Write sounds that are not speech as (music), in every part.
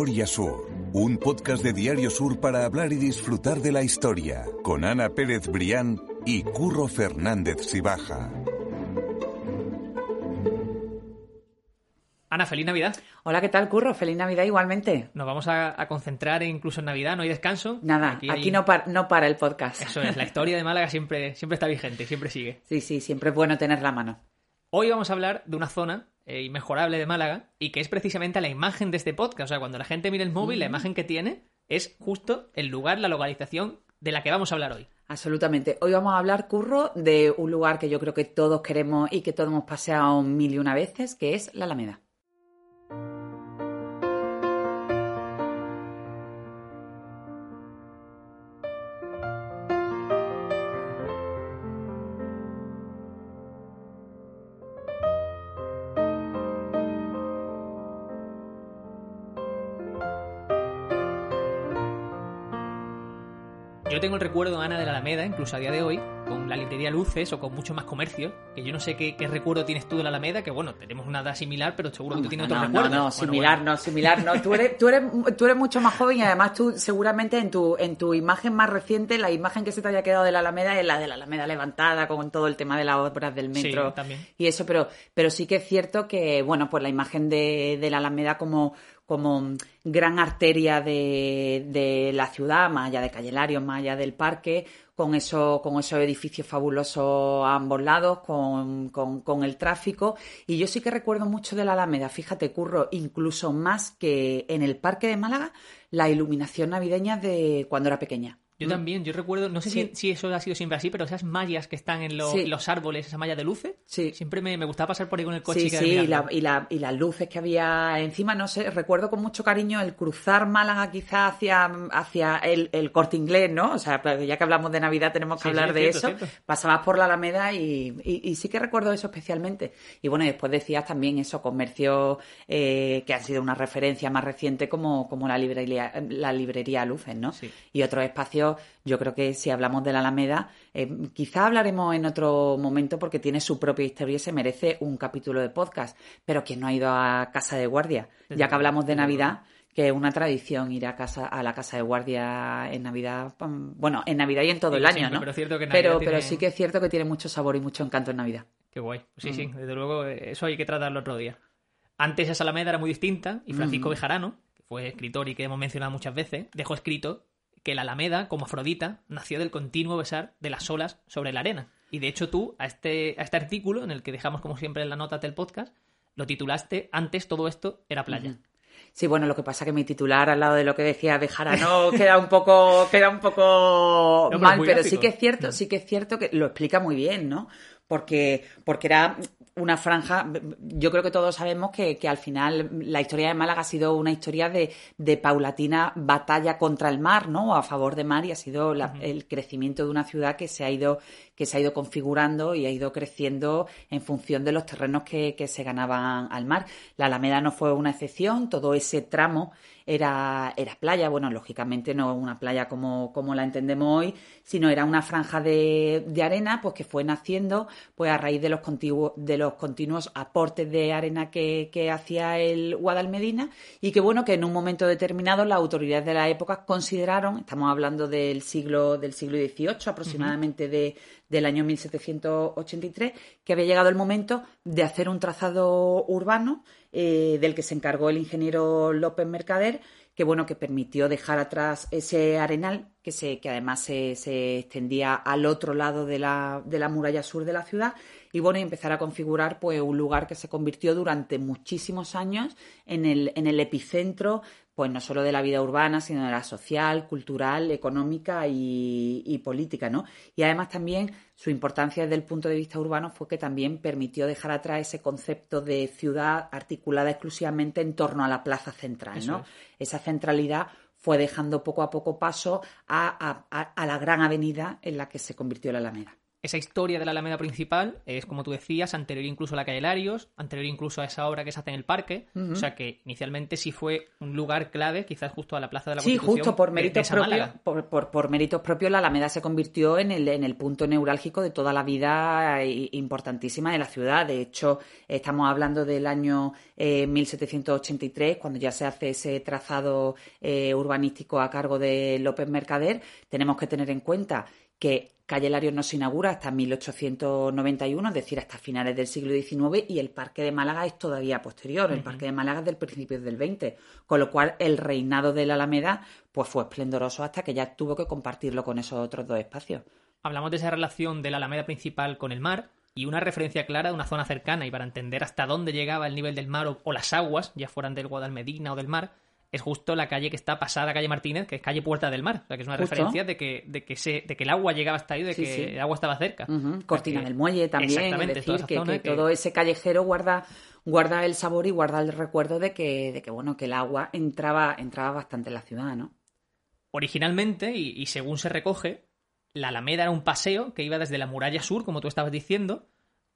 Memoria Sur, un podcast de Diario Sur para hablar y disfrutar de la historia, con Ana Pérez Brián y Curro Fernández Sibaja. Ana, feliz Navidad. Hola, ¿qué tal, Curro? Feliz Navidad igualmente. Nos vamos a, a concentrar incluso en Navidad, no hay descanso. Nada, aquí, no, par- no para el podcast. Eso es, la historia de Málaga siempre, siempre está vigente, siempre sigue. Sí, sí, siempre es bueno tener la mano. Hoy vamos a hablar de una zona eh, inmejorable de Málaga y que es precisamente la imagen de este podcast. O sea, cuando la gente mira el móvil, la imagen que tiene es justo el lugar, la localización de la que vamos a hablar hoy. Absolutamente. Hoy vamos a hablar, Curro, de un lugar que yo creo que todos queremos y que todos hemos paseado mil y una veces, que es la Alameda. Yo tengo el recuerdo, Ana, de la Alameda, incluso a día de hoy, con la librería Luces o con mucho más comercio, que yo no sé qué, qué recuerdo tienes tú de la Alameda, que bueno, tenemos una edad similar, pero seguro que tú tienes no, otro no, recuerdo. no, similar, no, similar, no. Tú eres, tú, eres, tú eres mucho más joven y además tú seguramente en tu, en tu imagen más reciente, la imagen que se te haya quedado de la Alameda es la de la Alameda levantada con todo el tema de las obras del Sí, metro también. y eso, pero, pero sí que es cierto que, bueno, pues la imagen de, de la Alameda como como gran arteria de, la ciudad, más allá de Calle Larios, más allá del parque, con, eso, con esos edificios fabulosos a ambos lados, con el tráfico. Y yo sí que recuerdo mucho de la Alameda, fíjate, Curro, incluso más que en el Parque de Málaga, la iluminación navideña de cuando era pequeña. Yo también, yo recuerdo, no sé Sí. si, si eso ha sido siempre así, pero esas mallas que están en Sí. los árboles, esa malla de luces, Sí. siempre me, me gustaba pasar por ahí con el coche Sí, y sí, y, la- y, la- y las luces que había encima, no sé, recuerdo con mucho cariño el cruzar Málaga quizá hacia, hacia el, el corte inglés, ¿no? O sea, pero ya que hablamos de Navidad tenemos que hablar de cierto, eso. cierto. Pasabas por la Alameda y, sí que recuerdo eso especialmente. Y bueno, después decías también eso, comercios eh, que han sido una referencia más reciente como, como la librería, la librería Luces, ¿no? Y otros espacios, yo creo que si hablamos de la Alameda, eh, quizá hablaremos en otro momento porque tiene su propia historia y se merece un capítulo de podcast. Pero quien no ha ido a Casa de Guardia, ya que hablamos de Navidad, que es una tradición ir a casa a la Casa de Guardia en Navidad, pam, bueno, en Navidad y en todo el año, siempre, ¿no? pero cierto que pero, tiene- pero sí que es cierto que tiene mucho sabor y mucho encanto en Navidad. Qué guay. Sí, Mm. sí, desde luego, eh, eso hay que tratarlo otro día. Antes esa Alameda era muy distinta y Francisco Mm. Bejarano, que fue escritor y que hemos mencionado muchas veces, dejó escrito que la Alameda, como Afrodita, nació del continuo besar de las olas sobre la arena. Y de hecho tú, a este, a este artículo, en el que dejamos como siempre en la nota del podcast, lo titulaste Antes todo esto era playa. Sí, bueno, lo que pasa que mi titular al lado de lo que decía de Jarano (laughs) queda un poco, queda un poco pero mal, pero gráfico. sí que es cierto, sí que es cierto que lo explica muy bien, ¿no? Porque, porque era una franja, yo creo que todos sabemos que, que al final la historia de Málaga ha sido una historia de, de paulatina batalla contra el mar, ¿no? A favor de mar y ha sido la- el crecimiento de una ciudad que se ha ido, que se ha ido configurando y ha ido creciendo en función de los terrenos que, que se ganaban al mar. La Alameda no fue una excepción, todo ese tramo era, era playa, bueno, lógicamente no una playa como, como la entendemos hoy, sino era una franja de, de arena pues que fue naciendo pues a raíz de los, contiguo- de los continuos aportes de arena que, que hacía el Guadalmedina. Y que bueno, que en un momento determinado las autoridades de la época consideraron, estamos hablando del siglo, del siglo XVIII aproximadamente de, del año 1783, que había llegado el momento de hacer un trazado urbano eh, del que se encargó el ingeniero López Mercader, que bueno, que permitió dejar atrás ese arenal que se, que además se, se extendía al otro lado de la, de la muralla sur de la ciudad y bueno, y empezar a configurar pues un lugar que se convirtió durante muchísimos años en el, en el epicentro pues no solo de la vida urbana, sino de la social, cultural, económica y, política, ¿no? Y además también su importancia desde el punto de vista urbano fue que también permitió dejar atrás ese concepto de ciudad articulada exclusivamente en torno a la plaza central, ¿no? Esa centralidad fue dejando poco a poco paso a, a la gran avenida en la que se convirtió la Alameda esa historia de la Alameda principal es, como tú decías, anterior incluso a la calle Larios, anterior incluso a esa obra que se hace en el parque. O sea que inicialmente sí fue un lugar clave, quizás justo a la Plaza de la Constitución. Sí, justo por méritos propios. Por, por, méritos propios, la Alameda se convirtió en el, en el punto neurálgico de toda la vida eh, importantísima de la ciudad. De hecho, estamos hablando del año 1783, eh, cuando ya se hace ese trazado eh, urbanístico a cargo de López Mercader. Tenemos que tener en cuenta que Calle Larios no se inaugura hasta 1891, es decir, hasta finales del siglo XIX, y el Parque de Málaga es todavía posterior. El Parque de Málaga es del principio del XX, con lo cual el reinado de la Alameda pues fue esplendoroso hasta que ya tuvo que compartirlo con esos otros dos espacios. Hablamos de esa relación de la Alameda principal con el mar y una referencia clara de una zona cercana y para entender hasta dónde llegaba el nivel del mar o, o las aguas, ya fueran del Guadalmedina o del mar, es justo la calle que está pasada calle Martínez, que es calle Puerta del Mar. O sea, que es una referencia de que, de, que se, de que el agua llegaba hasta ahí, de que el agua estaba cerca. Cortina del Muelle también. Es decir, que, todo ese callejero guarda, guarda el sabor y guarda el recuerdo de que, de que, bueno, que el agua entraba, entraba bastante en la ciudad, ¿no? Originalmente, y, y según se recoge, la Alameda era un paseo que iba desde la muralla sur, como tú estabas diciendo,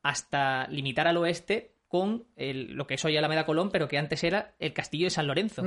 hasta limitar al oeste con lo que es hoy Alameda Colón, pero que antes era el castillo de San Lorenzo.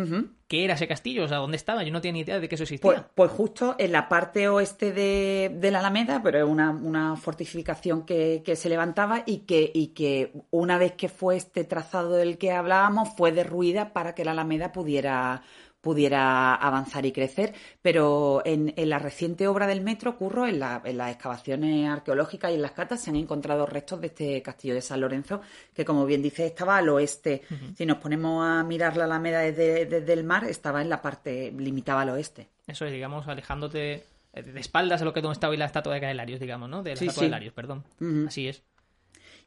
¿Qué era ese castillo? O sea, ¿dónde estaba? Yo no tenía ni idea de que eso existía. Pues, pues justo en la parte oeste de, la Alameda, pero es una, fortificación que, que, se levantaba y que, y que una vez que fue este trazado del que hablábamos, fue derruida para que la Alameda pudiera pudiera avanzar y crecer, pero en, la reciente obra del metro, Curro, en, las excavaciones arqueológicas y en las catas se han encontrado restos de este castillo de San Lorenzo, que como bien dice estaba al oeste. Si nos ponemos a mirar la Alameda desde, el mar, estaba en la parte, limitaba al oeste. Eso es, digamos, alejándote de espaldas a lo que donde estaba hoy la estatua de Caelarios, digamos, ¿no? De la estatua de Larios, perdón. Así es.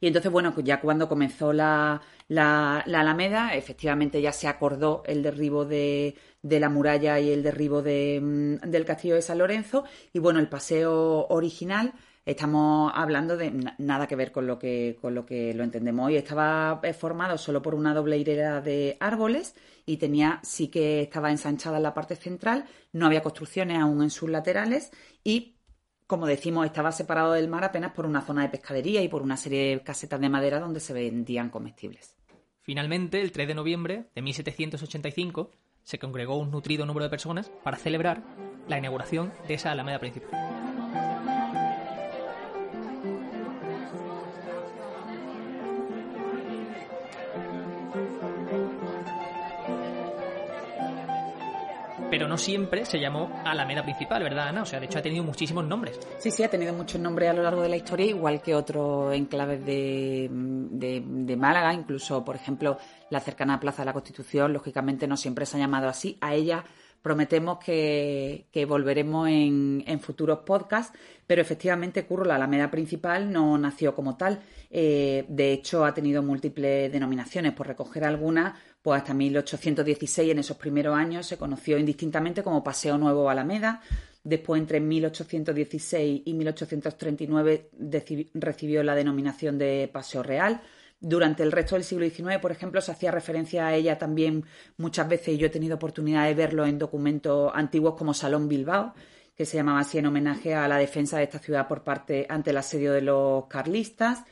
Y entonces, bueno, pues ya cuando comenzó la, la, Alameda, efectivamente ya se acordó el derribo de, de la muralla y el derribo de, mm, del castillo de San Lorenzo. Y bueno, el paseo original estamos hablando de nada que ver con lo que, con lo que lo entendemos hoy. Estaba eh, formado solo por una doble hilera de árboles y tenía, sí que estaba ensanchada en la parte central, no había construcciones aún en sus laterales y como decimos, estaba separado del mar apenas por una zona de pescadería y por una serie de casetas de madera donde se vendían comestibles. Finalmente, el 3 de noviembre de 1785, se congregó un nutrido número de personas para celebrar la inauguración de esa alameda principal. No siempre se llamó Alameda Principal, ¿verdad, Ana? O sea, de hecho ha tenido muchísimos nombres. Sí, sí, ha tenido muchos nombres a lo largo de la historia, igual que otros enclaves de, de, Málaga, incluso, por ejemplo, la cercana Plaza de la Constitución, lógicamente no siempre se ha llamado así. A ella prometemos que, volveremos en, en, futuros podcasts, pero efectivamente, Curro, la Alameda Principal no nació como tal. Eh, de hecho, ha tenido múltiples denominaciones. Por recoger algunas, pues hasta 1816, en esos primeros años, se conoció indistintamente como Paseo Nuevo Alameda. Después, entre 1816 y 1839, recibió la denominación de Paseo Real. Durante el resto del siglo XIX, por ejemplo, se hacía referencia a ella también muchas veces, y yo he tenido oportunidad de verlo en documentos antiguos como Salón Bilbao, que se llamaba así en homenaje a la defensa de esta ciudad por parte ante el asedio de los carlistas.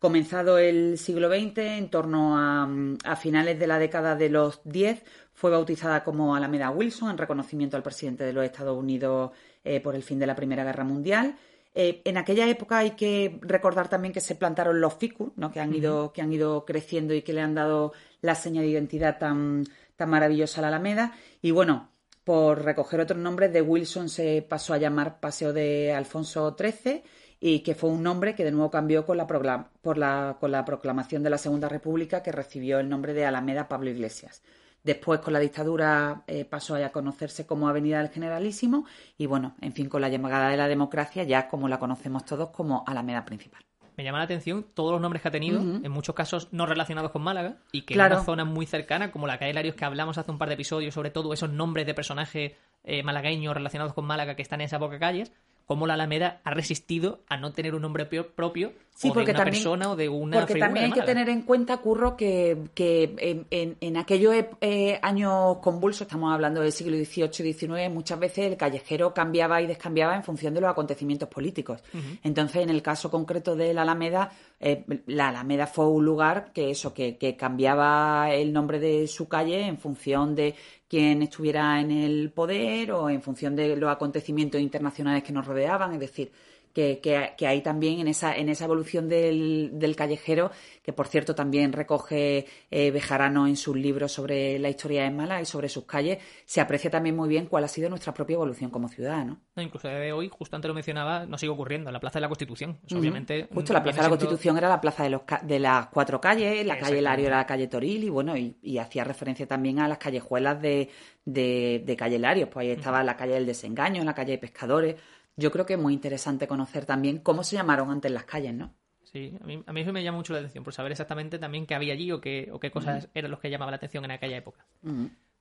Comenzado el siglo XX, en torno a, finales de la década de los 10, fue bautizada como Alameda Wilson en reconocimiento al presidente de los Estados Unidos eh, por el fin de la Primera Guerra Mundial. Eh, en aquella época hay que recordar también que se plantaron los ficus, ¿no? que, han ido, que han ido creciendo y que le han dado la seña de identidad tan, tan maravillosa a la Alameda. Y bueno, por recoger otros nombres, de Wilson se pasó a llamar Paseo de Alfonso XIII y que fue un nombre que de nuevo cambió con la, por la, con la proclamación de la Segunda República que recibió el nombre de Alameda Pablo Iglesias. Después, con la dictadura, eh, pasó a conocerse como Avenida del Generalísimo y, bueno, en fin, con la llamada de la democracia, ya como la conocemos todos como Alameda Principal. me llama la atención todos los nombres que ha tenido, en muchos casos no relacionados con Málaga, y que Claro. en una zona muy cercana, como la calle Larios, que hablamos hace un par de episodios, sobre todo esos nombres de personajes eh, malagueños relacionados con Málaga que están en esas pocas calles, cómo la Alameda ha resistido a no tener un nombre pio- propio Sí, o de porque una también, persona o de una porque figura también hay que tener en cuenta, Curro, que, que en, en- en aquellos ep- eh, años convulsos, estamos hablando del siglo XVIII y XIX, muchas veces el callejero cambiaba y descambiaba en función de los acontecimientos políticos. Entonces, en el caso concreto de la Alameda, eh, la Alameda fue un lugar que eso, que, que cambiaba el nombre de su calle en función de quién estuviera en el poder o en función de los acontecimientos internacionales que nos rodeaban, es decir, que, que, que ahí también en esa, en esa evolución del, del callejero, que por cierto también recoge eh, Bejarano en sus libros sobre la historia de Málaga y sobre sus calles, se aprecia también muy bien cuál ha sido nuestra propia evolución como ciudad, ¿no? No, incluso de hoy, justo antes lo mencionaba, no sigue ocurriendo, en la Plaza de la Constitución. Obviamente, Justo la Plaza de la siendo- Constitución era la plaza de, los ca- de las cuatro calles, la calle. Lario era la calle Toril y bueno, y, y hacía referencia también a las callejuelas de, de, de calle Lario, pues ahí estaba la calle del Desengaño, la calle de Pescadores. Yo creo que es muy interesante conocer también cómo se llamaron antes las calles, ¿no? Sí, a mí, a mí eso me llama mucho la atención, por saber exactamente también qué había allí o qué, o qué cosas eran los que llamaban la atención en aquella época.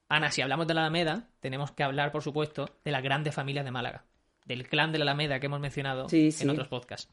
Ana, si hablamos de la Alameda, tenemos que hablar, por supuesto, de las grandes familias de Málaga, del clan de la Alameda que hemos mencionado Sí, en otros podcasts.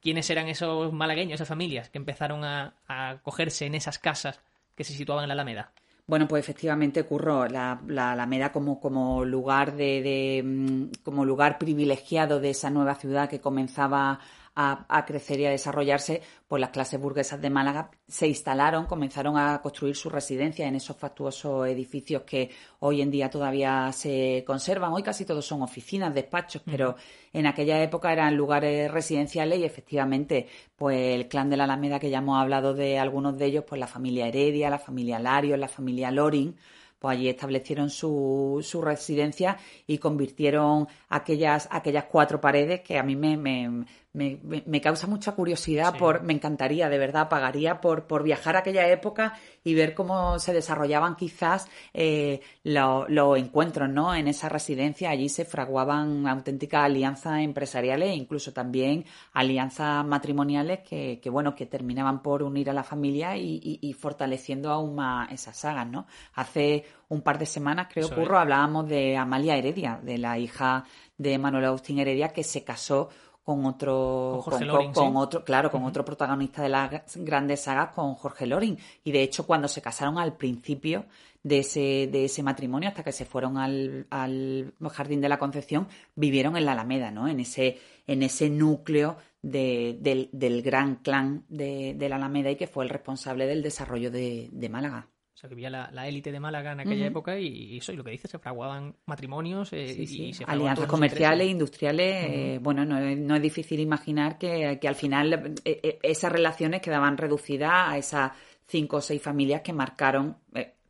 ¿Quiénes eran esos malagueños, esas familias que empezaron a, a cogerse en esas casas que se situaban en la Alameda? Bueno, pues efectivamente, Curro, la, la Alameda como, como lugar de, de, mm, como lugar privilegiado de esa nueva ciudad que comenzaba a, a crecer y a desarrollarse, pues las clases burguesas de Málaga se instalaron, comenzaron a construir su residencia en esos fastuosos edificios que hoy en día todavía se conservan. Hoy casi todos son oficinas, despachos, pero en aquella época eran lugares residenciales y efectivamente, pues el clan de la Alameda, que ya hemos hablado de algunos de ellos, pues la familia Heredia, la familia Larios, la familia Loring, pues allí establecieron su, su residencia y convirtieron aquellas, aquellas cuatro paredes que a mí me, me, me, me- me causa mucha curiosidad, Sí. por, me encantaría, de verdad, pagaría por, por viajar a aquella época y ver cómo se desarrollaban quizás eh, lo- los encuentros ¿no? en esa residencia. Allí se fraguaban auténticas alianzas empresariales e incluso también alianzas matrimoniales que, que, bueno, que terminaban por unir a la familia y, y- y fortaleciendo aún más esas sagas, ¿no? Hace un par de semanas, creo, Curro, hablábamos de Amalia Heredia, de la hija de Manuel Agustín Heredia, que se casó con otro Con Jorge con- Loring, con sí. otro claro con otro protagonista de las grandes sagas con Jorge Loring. Y de hecho cuando se casaron al principio de ese de ese matrimonio hasta que se fueron al, al jardín de la Concepción vivieron en la Alameda no en ese en ese núcleo de- del, del gran clan de, de la Alameda y que fue el responsable del desarrollo de, de Málaga sea, que había la, élite de Málaga en aquella época y, y eso, y lo que dices, se fraguaban matrimonios eh, Sí, y, sí. y se alianzas comerciales, industriales, eh, bueno, no, es- no es difícil imaginar que, que al final eh, esas relaciones quedaban reducidas a esas cinco o seis familias que marcaron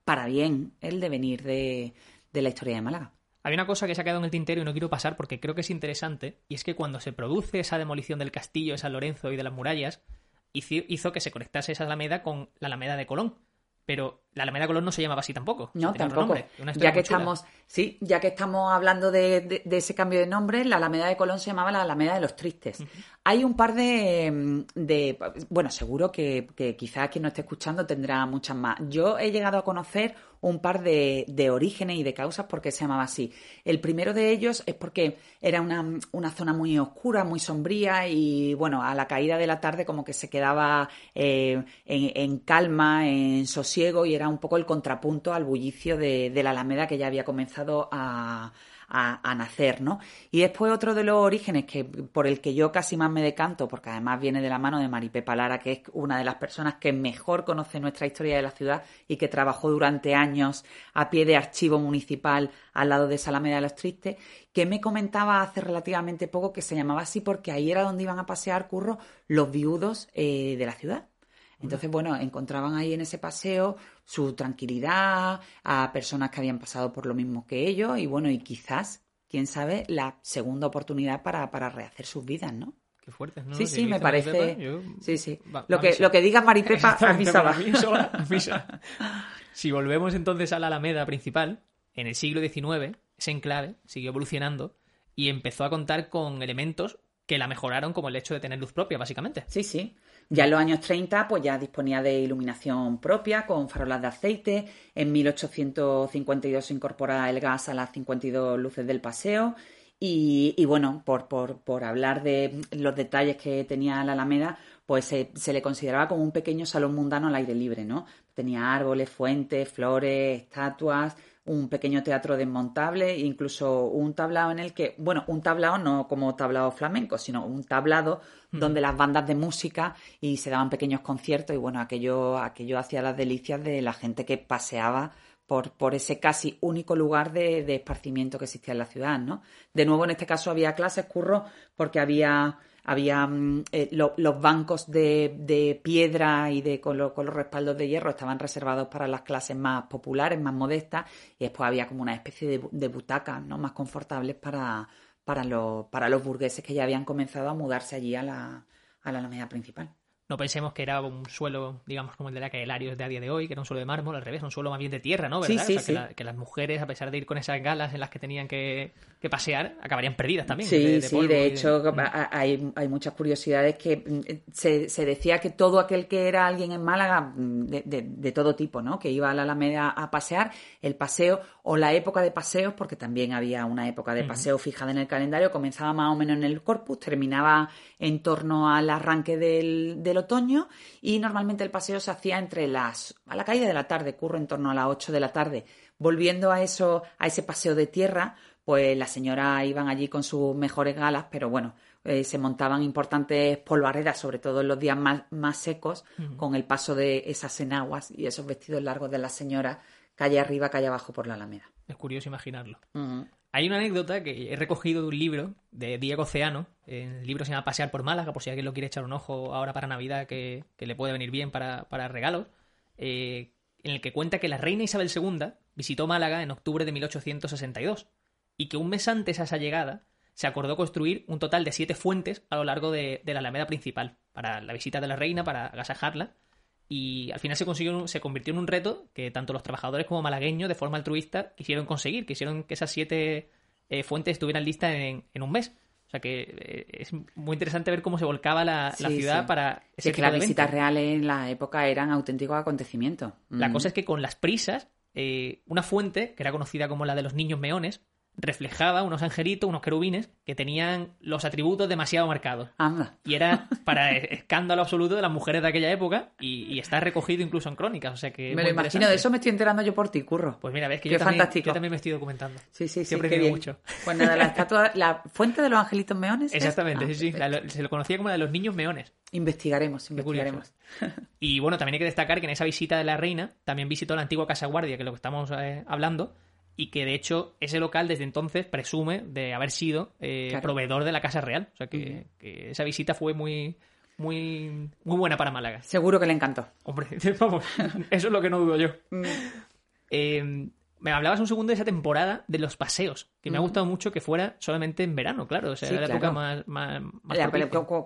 para bien el devenir de, de la historia de Málaga. Hay una cosa que se ha quedado en el tintero y no quiero pasar porque creo que es interesante, y es que cuando se produce esa demolición del castillo de San Lorenzo y de las murallas, hizo, hizo que se conectase esa alameda con la alameda de Colón. Pero la alameda de Colón no se llamaba así tampoco. No, tampoco. nombre, Ya que estamos, sí, ya que estamos hablando de, de- de ese cambio de nombre, la Alameda de Colón se llamaba la Alameda de los Tristes. Hay un par de, de bueno, seguro que, que quizás quien no esté escuchando tendrá muchas más. Yo he llegado a conocer un par de, de orígenes y de causas por qué se llamaba así. El primero de ellos es porque era una, una zona muy oscura, muy sombría y, bueno, a la caída de la tarde como que se quedaba eh, en, en calma, en sosiego y era un poco el contrapunto al bullicio de, la Alameda que ya había comenzado a, nacer, ¿no? Y después otro de los orígenes que por el que yo casi más me decanto, porque además viene de la mano de Maripepa Lara, que es una de las personas que mejor conoce nuestra historia de la ciudad y que trabajó durante años a pie de archivo municipal al lado de Salameda de los Tristes, que me comentaba hace relativamente poco que se llamaba así porque ahí era donde iban a pasear curro los viudos eh, de la ciudad. Entonces, bueno, encontraban ahí en ese paseo su tranquilidad, a personas que habían pasado por lo mismo que ellos y bueno, y quizás, quién sabe, la segunda oportunidad para, para rehacer sus vidas, ¿no? Qué fuerte, ¿no? sí, sí, me parece. Yo- Sí, sí. Va- lo, que, lo que diga Maripepa, a mí sola. Si volvemos entonces a la Alameda principal, en el siglo XIX, ese enclave siguió evolucionando y empezó a contar con elementos que la mejoraron como el hecho de tener luz propia, básicamente. Sí, sí. Ya en los años 30, pues ya disponía de iluminación propia con farolas de aceite. En 1852 se incorpora el gas a las 52 luces del paseo. Y, bueno, por, por, por, hablar de los detalles que tenía la Alameda, pues se, le consideraba como un pequeño salón mundano al aire libre, ¿no? Tenía árboles, fuentes, flores, estatuas, un pequeño teatro desmontable, incluso un tablado en el que, bueno, un tablado no como tablado flamenco, sino un tablado mm. donde las bandas de música y se daban pequeños conciertos y bueno, aquello, aquello hacía las delicias de la gente que paseaba por, por ese casi único lugar de, de, esparcimiento que existía en la ciudad, ¿no? De nuevo, en este caso había clases, curro, porque había, había mm, eh, lo, los bancos de, de, piedra y de, con, con, los respaldos de hierro estaban reservados para las clases más populares, más modestas, y después había como una especie de, de butacas, ¿no? Más confortables para, para, los, para los burgueses que ya habían comenzado a mudarse allí a la, a la alameda principal. No pensemos que era un suelo, digamos, como el de la calle Larios de a día de hoy, que era un suelo de mármol, al revés, un suelo más bien de tierra, ¿no? ¿Verdad? Sí, sí, o sea, sí. que, la, que, las mujeres, a pesar de ir con esas galas en las que tenían que, que pasear, acabarían perdidas también. Sí, de, de sí, de hecho, de... hay, hay, muchas curiosidades que mm, se, se, decía que todo aquel que era alguien en Málaga, mm, de, de, todo tipo, ¿no? Que iba a la Alameda a pasear, el paseo o la época de paseos, porque también había una época de paseo uh -huh. fijada en el calendario, comenzaba más o menos en el Corpus, terminaba en torno al arranque del, del otoño y normalmente el paseo se hacía entre las a la caída de la tarde, curro en torno a las 8 de la tarde. Volviendo a eso a ese paseo de tierra, pues las señoras iban allí con sus mejores galas, pero bueno, eh, se montaban importantes polvaredas, sobre todo en los días más, más secos, uh -huh. con el paso de esas enaguas y esos vestidos largos de las señoras, calle arriba, calle abajo por la Alameda. Es curioso imaginarlo. Uh -huh. Hay una anécdota que he recogido de un libro de Diego Oceano. El libro se llama Pasear por Málaga, por si alguien lo quiere echar un ojo ahora para Navidad, que, le puede venir bien para, para regalos. Eh, en el que cuenta que la reina Isabel II visitó Málaga en octubre de 1862 y que un mes antes a esa llegada se acordó construir un total de siete fuentes a lo largo de, de la Alameda principal para la visita de la reina, para agasajarla. Y al final se, consiguió, se convirtió en un reto que tanto los trabajadores como malagueños, de forma altruista, quisieron conseguir. Quisieron que esas siete eh, fuentes estuvieran listas en, en, un mes. O sea que eh, es muy interesante ver cómo se volcaba la, sí, la ciudad sí. para ese sí, que las visitas reales en la época eran auténticos acontecimientos. La mm. cosa es que con las prisas, eh, una fuente, que era conocida como la de los niños meones, reflejaba unos angelitos, unos querubines, que tenían los atributos demasiado marcados. Anda. Y era para escándalo absoluto de las mujeres de aquella época y, y está recogido incluso en crónicas. O sea que me lo imagino, de eso me estoy enterando yo por ti, curro. Pues mira, ves que yo también, fantástico. yo también me estoy documentando. Sí, sí, sí. Siempre bien. mucho. Pues nada, la (laughs) estatua, la fuente de los angelitos meones. ¿es? Exactamente, Ah, sí, sí. La- se lo conocía como la de los niños meones. Investigaremos, investigaremos. (laughs) Y bueno, también hay que destacar que en esa visita de la reina también visitó la antigua Casa Guardia, que es lo que estamos eh, hablando, y que de hecho ese local desde entonces presume de haber sido eh, Claro. proveedor de la Casa Real. O sea que, que esa visita fue muy, muy, muy buena para Málaga. Seguro que le encantó. Hombre, (laughs) vamos, eso es lo que no dudo yo. Mm. Eh, me hablabas un segundo de esa temporada de los paseos, que me ha gustado mucho que fuera solamente en verano, claro. O sea, Sí, era la claro. época más, más, más La-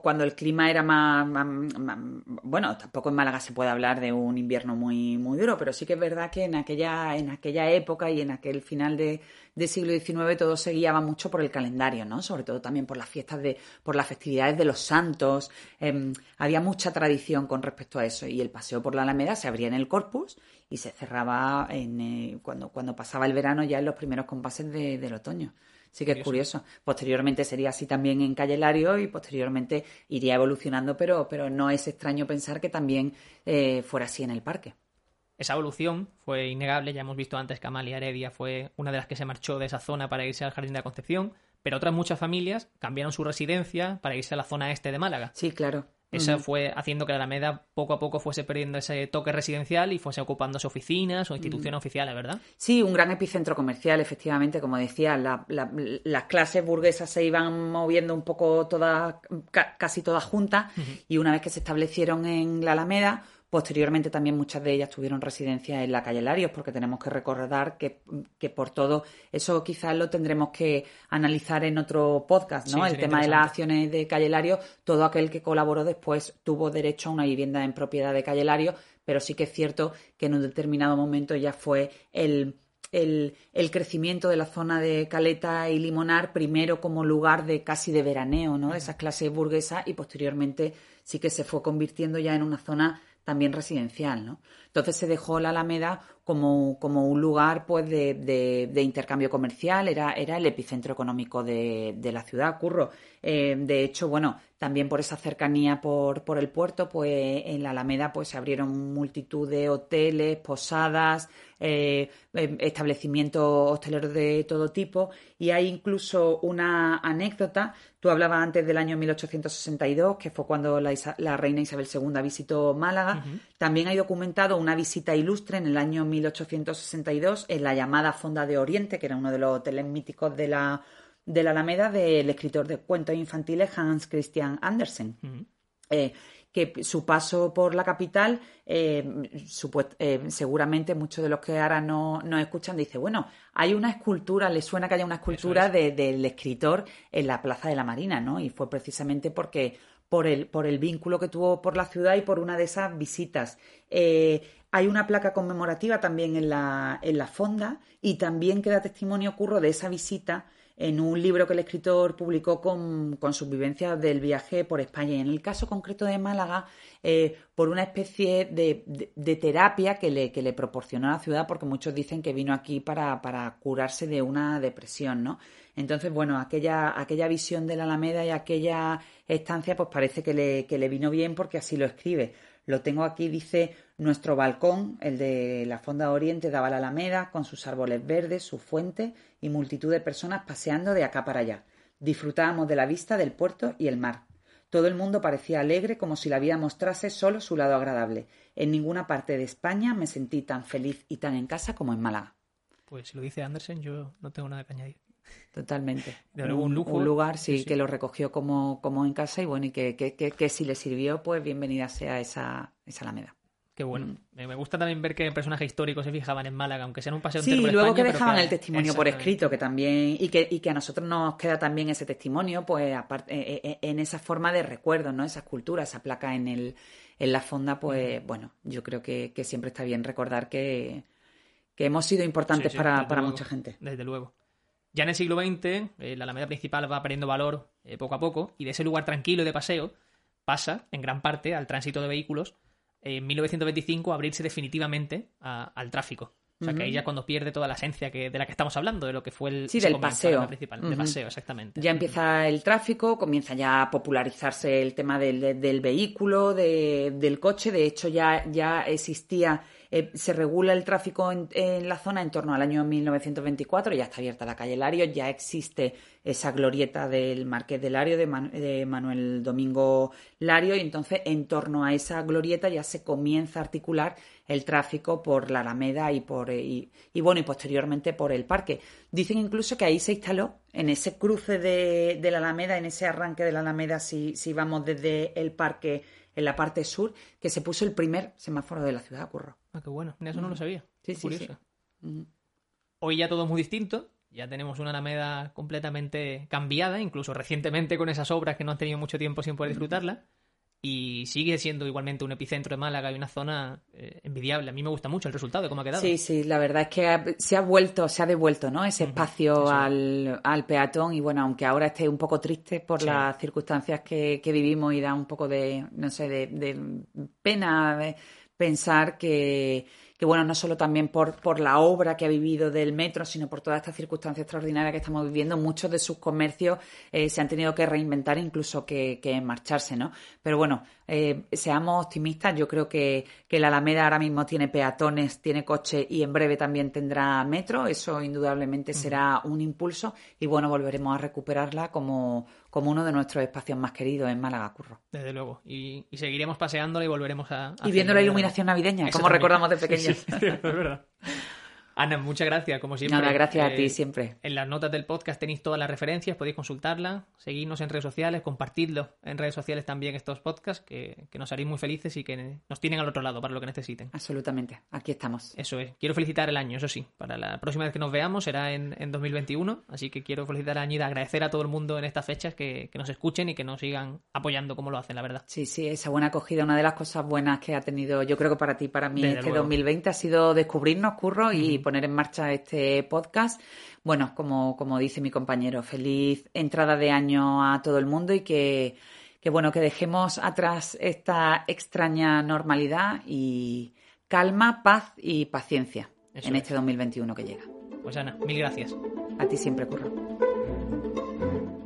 cuando el clima era más, más- más- bueno tampoco en Málaga se puede hablar de un invierno muy muy duro pero sí que es verdad que en aquella en aquella época y en aquel final de, del siglo XIX todo se guiaba mucho por el calendario no sobre todo también por las fiestas de por las festividades de los santos em, había mucha tradición con respecto a eso y el paseo por la Alameda se abría en el Corpus y se cerraba en, eh, cuando cuando pasaba el verano ya en los primeros compases de- del otoño Sí que es curioso. Posteriormente sería así también en Calle Lario y posteriormente iría evolucionando, pero, pero no es extraño pensar que también eh, fuera así en el parque. Esa evolución fue innegable, ya hemos visto antes que Amalia Heredia fue una de las que se marchó de esa zona para irse al Jardín de la Concepción, pero otras muchas familias cambiaron su residencia para irse a la zona este de Málaga. Sí, claro. Eso fue haciendo que la Alameda poco a poco fuese perdiendo ese toque residencial y fuese ocupándose oficinas o instituciones oficiales, ¿verdad? Sí, un gran epicentro comercial, efectivamente, como decía, la- la- las clases burguesas se iban moviendo un poco todas, ca- casi todas juntas, y una vez que se establecieron en la Alameda, posteriormente también muchas de ellas tuvieron residencia en la calle Larios, porque tenemos que recordar que, que por todo eso quizás lo tendremos que analizar en otro podcast, ¿no? Sí, El tema de las acciones de Calle Larios, todo aquel que colaboró después tuvo derecho a una vivienda en propiedad de Calle Larios, pero sí que es cierto que en un determinado momento ya fue el, el, el, crecimiento de la zona de Caleta y Limonar, primero como lugar de casi de veraneo, ¿no? De esas clases burguesas y posteriormente sí que se fue convirtiendo ya en una zona también residencial, ¿no? Entonces se dejó la Alameda como, como un lugar pues de, de, intercambio comercial, era, era el epicentro económico de, de la ciudad, Curro. Eh, de hecho, bueno, también por esa cercanía por, por el puerto, pues en la Alameda pues se abrieron multitud de hoteles, posadas, eh, em, establecimientos hosteleros de todo tipo y hay incluso una anécdota. Tú hablabas antes del año 1862, que fue cuando la, reina Isabel II visitó Málaga. También hay documentado una visita ilustre en el año 1862 en la llamada Fonda de Oriente, que era uno de los hoteles míticos de la, de la Alameda del escritor de cuentos infantiles Hans Christian Andersen. Que su paso por la capital, eh, eh, seguramente muchos de los que ahora no nos escuchan dicen, bueno, hay una escultura, le suena que haya una escultura del escritor en la Plaza de la Marina, ¿no? Y fue precisamente porque por el, por el vínculo que tuvo por la ciudad y por una de esas visitas. Eh, hay una placa conmemorativa también en la, en la fonda y también queda testimonio curro de esa visita en un libro que el escritor publicó con, con sus vivencias del viaje por España. Y en el caso concreto de Málaga, eh, por una especie de, de, terapia que le, que le, proporcionó a la ciudad, porque muchos dicen que vino aquí para, para curarse de una depresión, ¿no? Entonces, bueno, aquella, aquella visión de la Alameda y aquella estancia, pues parece que le, que le vino bien porque así lo escribe. Lo tengo aquí, dice, nuestro balcón, el de la Fonda Oriente, daba la Alameda, con sus árboles verdes, su fuente y multitud de personas paseando de acá para allá. Disfrutábamos de la vista del puerto y el mar. Todo el mundo parecía alegre como si la vida mostrase solo su lado agradable. En ninguna parte de España me sentí tan feliz y tan en casa como en Málaga. Pues si lo dice Andersen, yo no tengo nada que añadir. Totalmente. (laughs) De un, lujo. Un lugar, sí, que lo recogió como, como en casa y bueno, y que, que, que, si le sirvió, pues bienvenida sea esa, esa Alameda. Qué bueno. Mm. Me gusta también ver que personajes históricos se fijaban en Málaga, aunque sean un paseo Sí, y luego que dejaban el testimonio por escrito, que también, y que, y que a nosotros nos queda también ese testimonio, pues aparte, eh, eh, en esa forma de recuerdo, ¿no? Esa escultura, esa placa en el, en la fonda, pues bueno, yo creo que, que siempre está bien recordar que, que hemos sido importantes para, para mucha gente. Desde luego. Ya en el siglo XX, eh, la Alameda principal va perdiendo valor eh, poco a poco y de ese lugar tranquilo y de paseo pasa, en gran parte, al tránsito de vehículos en 1925 a abrirse definitivamente al tráfico. O sea, que ahí ya cuando pierde toda la esencia que, de la que estamos hablando, de lo que fue el sí, del paseo. principal. De paseo, exactamente. Ya empieza el tráfico, comienza ya a popularizarse el tema del, del vehículo, del coche. De hecho, ya, ya existía eh, se regula el tráfico en, la zona en torno al año 1924, ya está abierta la calle Lario, ya existe esa glorieta del Marqués de Lario, de, Manuel Domingo Lario, y entonces en torno a esa glorieta ya se comienza a articular el tráfico por la Alameda y por eh, y, bueno y posteriormente por el parque. Dicen incluso que ahí se instaló en ese cruce de, la Alameda, en ese arranque de la Alameda, si, si vamos desde el parque en la parte sur, que se puso el primer semáforo de la ciudad, Curro. Ah, qué bueno. Eso no lo sabía. Sí, sí, Curioso. Hoy ya todo es muy distinto. Ya tenemos una Alameda completamente cambiada, incluso recientemente con esas obras que no han tenido mucho tiempo sin poder disfrutarla y sigue siendo igualmente un epicentro de Málaga y una zona eh, envidiable. A mí me gusta mucho el resultado de cómo ha quedado. Sí, sí, la verdad es que se ha vuelto, se ha devuelto, ¿no? Ese espacio al, al, peatón y bueno, aunque ahora esté un poco triste por las circunstancias que, que, vivimos y da un poco de, no sé, de, de pena de pensar que que bueno, no solo también por, por la obra que ha vivido del metro, sino por toda esta circunstancia extraordinaria que estamos viviendo, muchos de sus comercios eh, se han tenido que reinventar, incluso que, que marcharse, ¿no? Pero bueno, eh, seamos optimistas, yo creo que, que la Alameda ahora mismo tiene peatones, tiene coche y en breve también tendrá metro, eso indudablemente será un impulso y bueno, volveremos a recuperarla como, como uno de nuestros espacios más queridos en Málaga Curro. Desde luego, y, seguiremos paseándola y volveremos a... y viendo la iluminación navideña, como recordamos de pequeños. (laughs) es verdad. Ana, muchas gracias, como siempre. Nada, gracias a ti eh, siempre. En las notas del podcast tenéis todas las referencias, podéis consultarlas, seguirnos en redes sociales, compartidlo en redes sociales también estos podcasts, que, nos haréis muy felices y que nos tienen al otro lado para lo que necesiten. Absolutamente, aquí estamos. Eso es. Quiero felicitar el año, eso sí. Para la próxima vez que nos veamos será en, 2021, así que quiero felicitar el año y agradecer a todo el mundo en estas fechas que, nos escuchen y que nos sigan apoyando como lo hacen, la verdad. Sí, sí, esa buena acogida, una de las cosas buenas que ha tenido, yo creo que para ti, para mí, este 2020 ha sido descubrirnos, curro, y poner en marcha este podcast. Bueno, como, como dice mi compañero, feliz entrada de año a todo el mundo y que, que bueno, que dejemos atrás esta extraña normalidad y calma, paz y paciencia Eso en es. este 2021 que llega. Pues Ana, mil gracias. A ti siempre, Curro.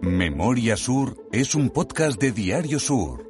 Memoria Sur es un podcast de Diario Sur.